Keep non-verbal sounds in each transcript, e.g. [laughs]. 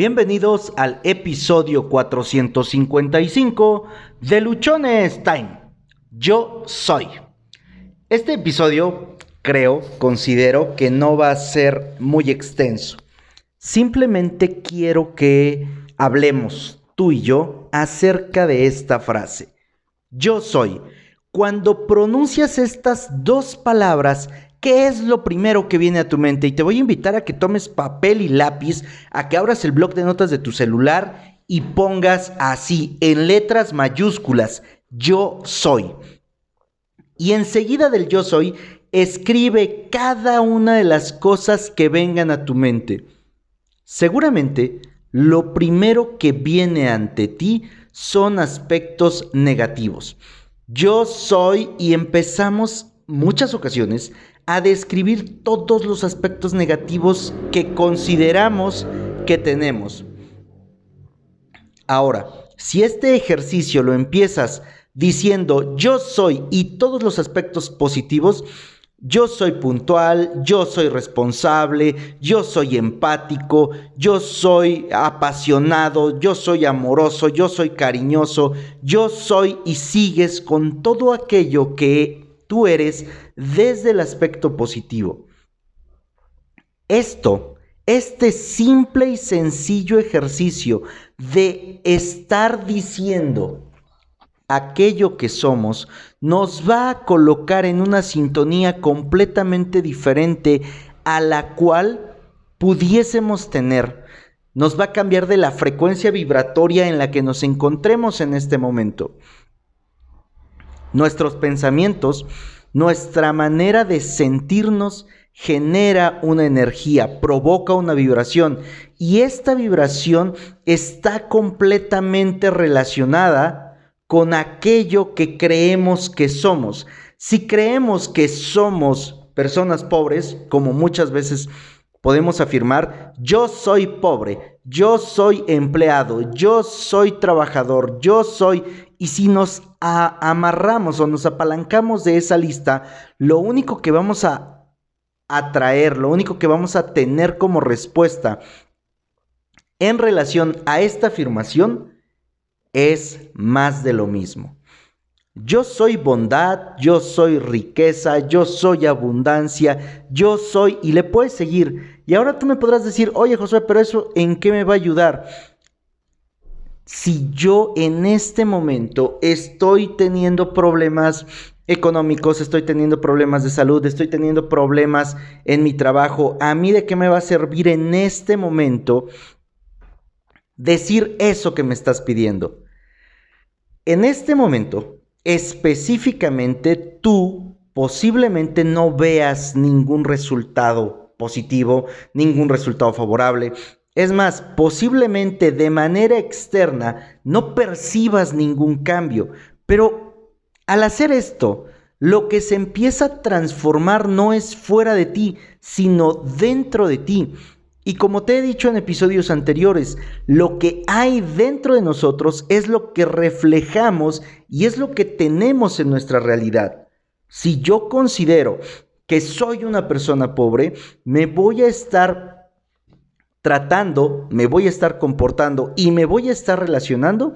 Bienvenidos al episodio 455 de Luchones Time. Yo soy. Este episodio creo, considero que no va a ser muy extenso. Simplemente quiero que hablemos tú y yo acerca de esta frase. Yo soy. Cuando pronuncias estas dos palabras, ¿Qué es lo primero que viene a tu mente? Y te voy a invitar a que tomes papel y lápiz, a que abras el blog de notas de tu celular y pongas así, en letras mayúsculas, yo soy. Y enseguida del yo soy, escribe cada una de las cosas que vengan a tu mente. Seguramente, lo primero que viene ante ti son aspectos negativos. Yo soy y empezamos muchas ocasiones a describir todos los aspectos negativos que consideramos que tenemos. Ahora, si este ejercicio lo empiezas diciendo yo soy y todos los aspectos positivos, yo soy puntual, yo soy responsable, yo soy empático, yo soy apasionado, yo soy amoroso, yo soy cariñoso, yo soy y sigues con todo aquello que tú eres desde el aspecto positivo. Esto, este simple y sencillo ejercicio de estar diciendo aquello que somos, nos va a colocar en una sintonía completamente diferente a la cual pudiésemos tener. Nos va a cambiar de la frecuencia vibratoria en la que nos encontremos en este momento nuestros pensamientos, nuestra manera de sentirnos genera una energía, provoca una vibración y esta vibración está completamente relacionada con aquello que creemos que somos. Si creemos que somos personas pobres, como muchas veces podemos afirmar, yo soy pobre, yo soy empleado, yo soy trabajador, yo soy... Y si nos amarramos o nos apalancamos de esa lista, lo único que vamos a atraer, lo único que vamos a tener como respuesta en relación a esta afirmación es más de lo mismo. Yo soy bondad, yo soy riqueza, yo soy abundancia, yo soy, y le puedes seguir. Y ahora tú me podrás decir, oye Josué, pero eso en qué me va a ayudar? Si yo en este momento estoy teniendo problemas económicos, estoy teniendo problemas de salud, estoy teniendo problemas en mi trabajo, ¿a mí de qué me va a servir en este momento decir eso que me estás pidiendo? En este momento, específicamente tú posiblemente no veas ningún resultado positivo, ningún resultado favorable. Es más, posiblemente de manera externa no percibas ningún cambio, pero al hacer esto, lo que se empieza a transformar no es fuera de ti, sino dentro de ti. Y como te he dicho en episodios anteriores, lo que hay dentro de nosotros es lo que reflejamos y es lo que tenemos en nuestra realidad. Si yo considero que soy una persona pobre, me voy a estar tratando, me voy a estar comportando y me voy a estar relacionando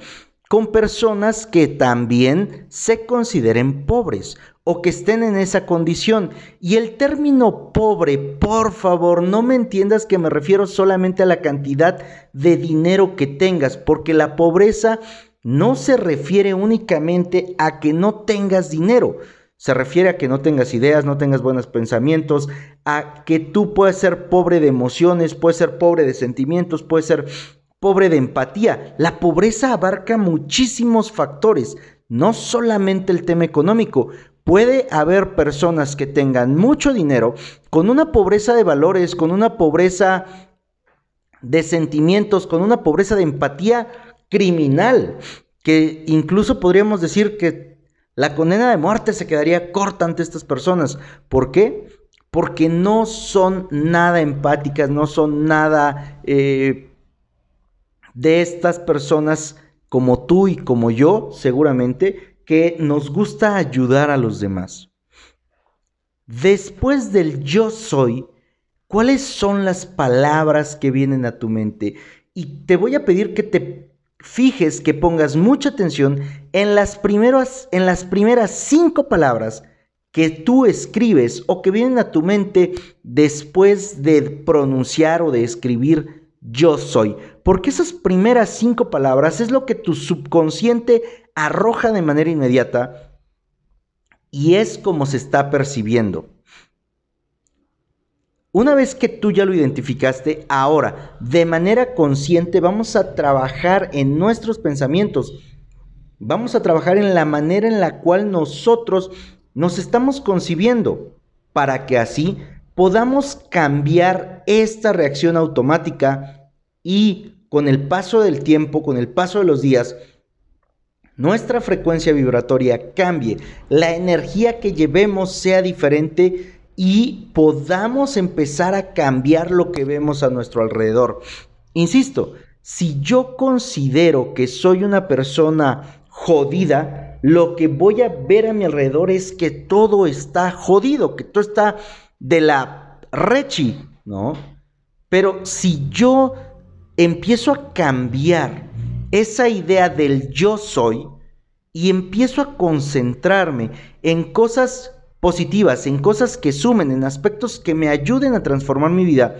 con personas que también se consideren pobres o que estén en esa condición. Y el término pobre, por favor, no me entiendas que me refiero solamente a la cantidad de dinero que tengas, porque la pobreza no se refiere únicamente a que no tengas dinero. Se refiere a que no tengas ideas, no tengas buenos pensamientos, a que tú puedes ser pobre de emociones, puedes ser pobre de sentimientos, puedes ser pobre de empatía. La pobreza abarca muchísimos factores, no solamente el tema económico. Puede haber personas que tengan mucho dinero con una pobreza de valores, con una pobreza de sentimientos, con una pobreza de empatía criminal, que incluso podríamos decir que la condena de muerte se quedaría corta ante estas personas. ¿Por qué? Porque no son nada empáticas, no son nada eh, de estas personas como tú y como yo, seguramente, que nos gusta ayudar a los demás. Después del yo soy, ¿cuáles son las palabras que vienen a tu mente? y te voy a pedir que te fijes, que pongas mucha atención en las, primeras, en las primeras cinco palabras que tú escribes o que vienen a tu mente después de pronunciar o de escribir yo soy. Porque esas primeras cinco palabras es lo que tu subconsciente arroja de manera inmediata y es como se está percibiendo. Una vez que tú ya lo identificaste, ahora, de manera consciente, vamos a trabajar en nuestros pensamientos. Vamos a trabajar en la manera en la cual nosotros nos estamos concibiendo para que así podamos cambiar esta reacción automática y con el paso del tiempo, con el paso de los días, nuestra frecuencia vibratoria cambie, la energía que llevemos sea diferente y podamos empezar a cambiar lo que vemos a nuestro alrededor. Insisto, si yo considero que soy una persona jodida, lo que voy a ver a mi alrededor es que todo está jodido, que todo está de la rechi, ¿no? Pero si yo empiezo a cambiar esa idea del yo soy y empiezo a concentrarme en cosas positivas, en cosas que sumen, en aspectos que me ayuden a transformar mi vida,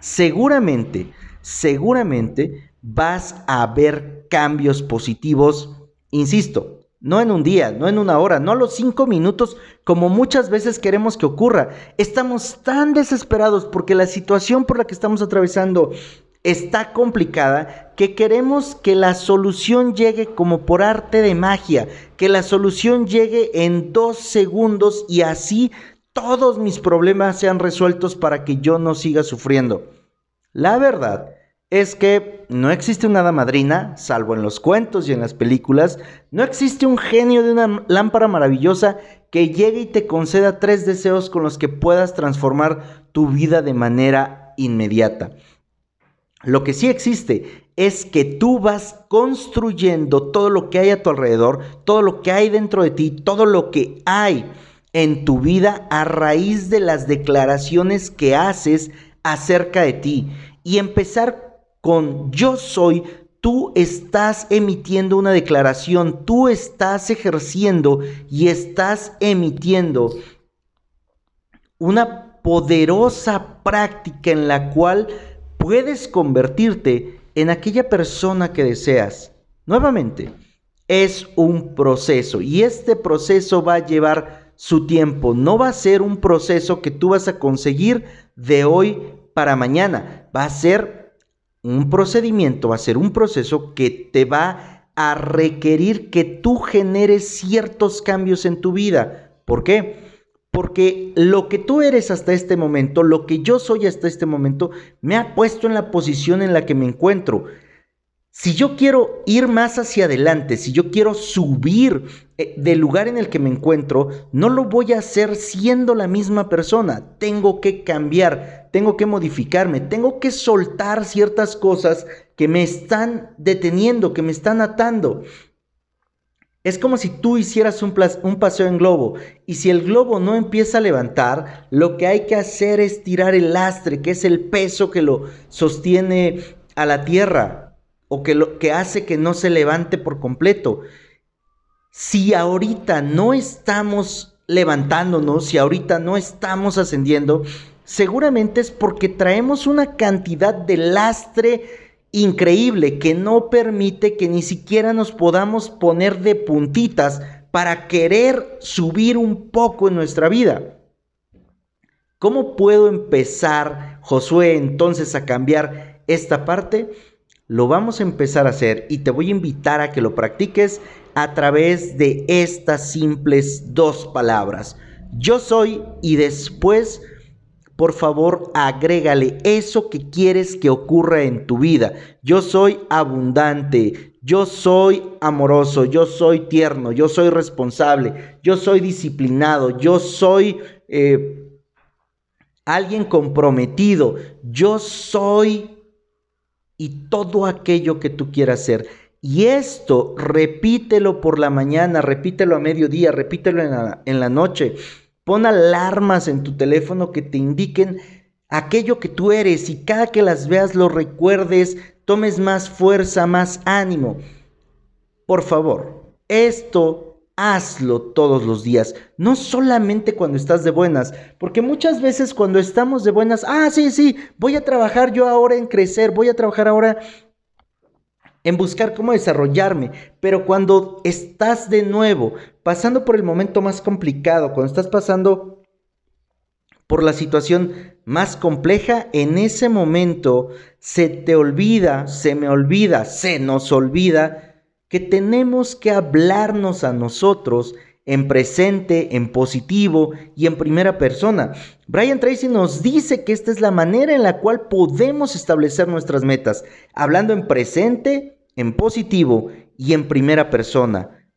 seguramente, seguramente vas a ver cambios positivos, insisto, no en un día, no en una hora, no a los cinco minutos, como muchas veces queremos que ocurra. Estamos tan desesperados porque la situación por la que estamos atravesando está complicada que queremos que la solución llegue como por arte de magia, que la solución llegue en dos segundos y así todos mis problemas sean resueltos para que yo no siga sufriendo. La verdad es que no existe una hada madrina, salvo en los cuentos y en las películas, no existe un genio de una lámpara maravillosa que llegue y te conceda tres deseos con los que puedas transformar tu vida de manera inmediata. Lo que sí existe es que tú vas construyendo todo lo que hay a tu alrededor, todo lo que hay dentro de ti, todo lo que hay en tu vida a raíz de las declaraciones que haces acerca de ti. Y empezar con yo soy, tú estás emitiendo una declaración, tú estás ejerciendo y estás emitiendo una poderosa práctica en la cual puedes convertirte en aquella persona que deseas. Nuevamente, es un proceso y este proceso va a llevar su tiempo. No va a ser un proceso que tú vas a conseguir de hoy para mañana. Va a ser un procedimiento, va a ser un proceso que te va a requerir que tú generes ciertos cambios en tu vida. ¿Por qué? Porque lo que tú eres hasta este momento, lo que yo soy hasta este momento, me ha puesto en la posición en la que me encuentro. Si yo quiero ir más hacia adelante, si yo quiero subir eh, del lugar en el que me encuentro, no lo voy a hacer siendo la misma persona. Tengo que cambiar, tengo que modificarme, tengo que soltar ciertas cosas que me están deteniendo, que me están atando. Es como si tú hicieras un, paseo en globo y si el globo no empieza a levantar, lo que hay que hacer es tirar el lastre, que es el peso que lo sostiene a la tierra o que, que hace que no se levante por completo. Si ahorita no estamos levantándonos, si ahorita no estamos ascendiendo, seguramente es porque traemos una cantidad de lastre increíble que no permite que ni siquiera nos podamos poner de puntitas para querer subir un poco en nuestra vida. ¿Cómo puedo empezar, Josué, entonces a cambiar esta parte? Lo vamos a empezar a hacer y te voy a invitar a que lo practiques a través de estas simples dos palabras. Yo soy y después por favor agrégale eso que quieres que ocurra en tu vida. Yo soy abundante, yo soy amoroso, yo soy tierno, yo soy responsable, yo soy disciplinado, yo soy eh, alguien comprometido, yo soy y todo aquello que tú quieras ser. Y esto repítelo por la mañana, repítelo a mediodía, repítelo en la, en la noche. Pon alarmas en tu teléfono que te indiquen aquello que tú eres y cada que las veas lo recuerdes, tomes más fuerza, más ánimo. Por favor, esto hazlo todos los días, no solamente cuando estás de buenas, porque muchas veces cuando estamos de buenas, ah, sí, sí, voy a trabajar yo ahora en crecer, voy a trabajar ahora en buscar cómo desarrollarme, pero cuando estás de nuevo pasando por el momento más complicado, cuando estás pasando por la situación más compleja, en ese momento se te olvida, se me olvida, se nos olvida que tenemos que hablarnos a nosotros en presente, en positivo y en primera persona. Brian Tracy nos dice que esta es la manera en la cual podemos establecer nuestras metas, hablando en presente, en positivo y en primera persona.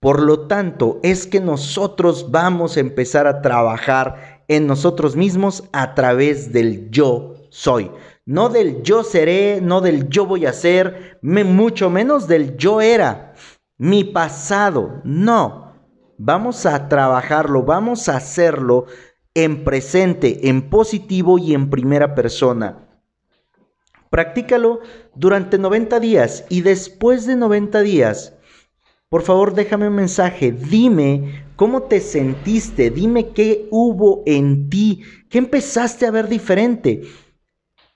Por lo tanto, es que nosotros vamos a empezar a trabajar en nosotros mismos a través del yo soy. No del yo seré, no del yo voy a ser, mucho menos del yo era, mi pasado. No, vamos a trabajarlo, vamos a hacerlo en presente, en positivo y en primera persona. Practícalo durante 90 días y después de 90 días, por favor déjame un mensaje, dime cómo te sentiste, dime qué hubo en ti, qué empezaste a ver diferente.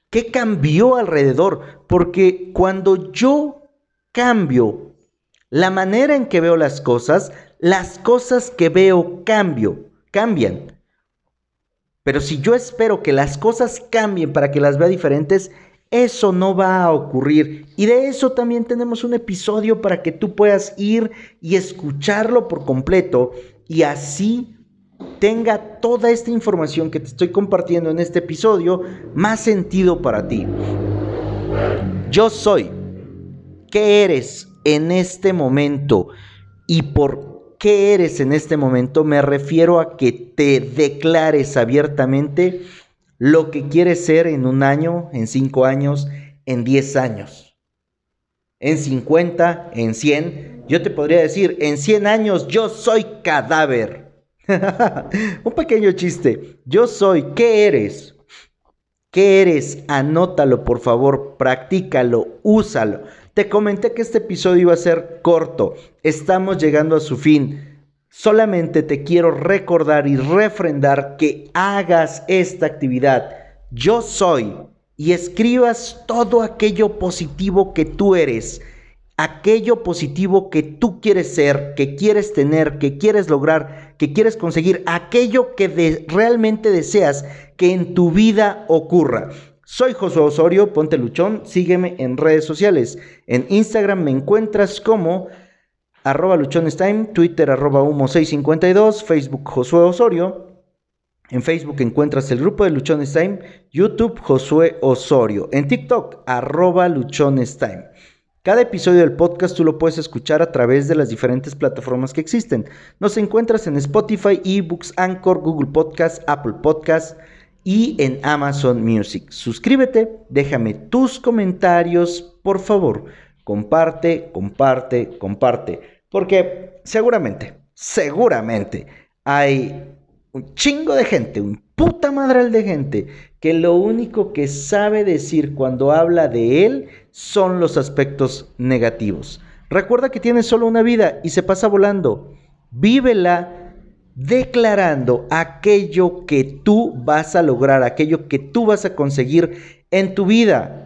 ¿Qué cambió alrededor? Porque cuando yo cambio la manera en que veo las cosas, las cosas que veo cambio, cambian. Pero si yo espero que las cosas cambien para que las vea diferentes, eso no va a ocurrir. Y de eso también tenemos un episodio para que tú puedas ir y escucharlo por completo y así tenga toda esta información que te estoy compartiendo en este episodio más sentido para ti. Yo soy. ¿Qué eres en este momento? Y por qué eres en este momento me refiero a que te declares abiertamente lo que quieres ser en un año, en cinco años, en diez años, en cincuenta, en cien. Yo te podría decir, en cien años yo soy cadáver. [laughs] Un pequeño chiste. Yo soy, ¿qué eres? ¿Qué eres? Anótalo, por favor, practícalo, úsalo. Te comenté que este episodio iba a ser corto. Estamos llegando a su fin. Solamente te quiero recordar y refrendar que hagas esta actividad. Yo soy y escribas todo aquello positivo que tú eres aquello positivo que tú quieres ser, que quieres tener, que quieres lograr, que quieres conseguir, aquello que realmente deseas que en tu vida ocurra. Soy Josué Osorio, ponte luchón, sígueme en redes sociales. En Instagram me encuentras como arroba luchonestime, Twitter arroba humo652, Facebook Josué Osorio. En Facebook encuentras el grupo de Luchones Time, YouTube Josué Osorio, en TikTok arroba Luchones Time. Cada episodio del podcast tú lo puedes escuchar a través de las diferentes plataformas que existen. Nos encuentras en Spotify, eBooks, Anchor, Google Podcast, Apple Podcast y en Amazon Music. Suscríbete, déjame tus comentarios, por favor. Comparte, comparte, comparte. Porque seguramente, seguramente hay un chingo de gente, un puta madral de gente que lo único que sabe decir cuando habla de él son los aspectos negativos. Recuerda que tienes solo una vida y se pasa volando. Vívela declarando aquello que tú vas a lograr, aquello que tú vas a conseguir en tu vida.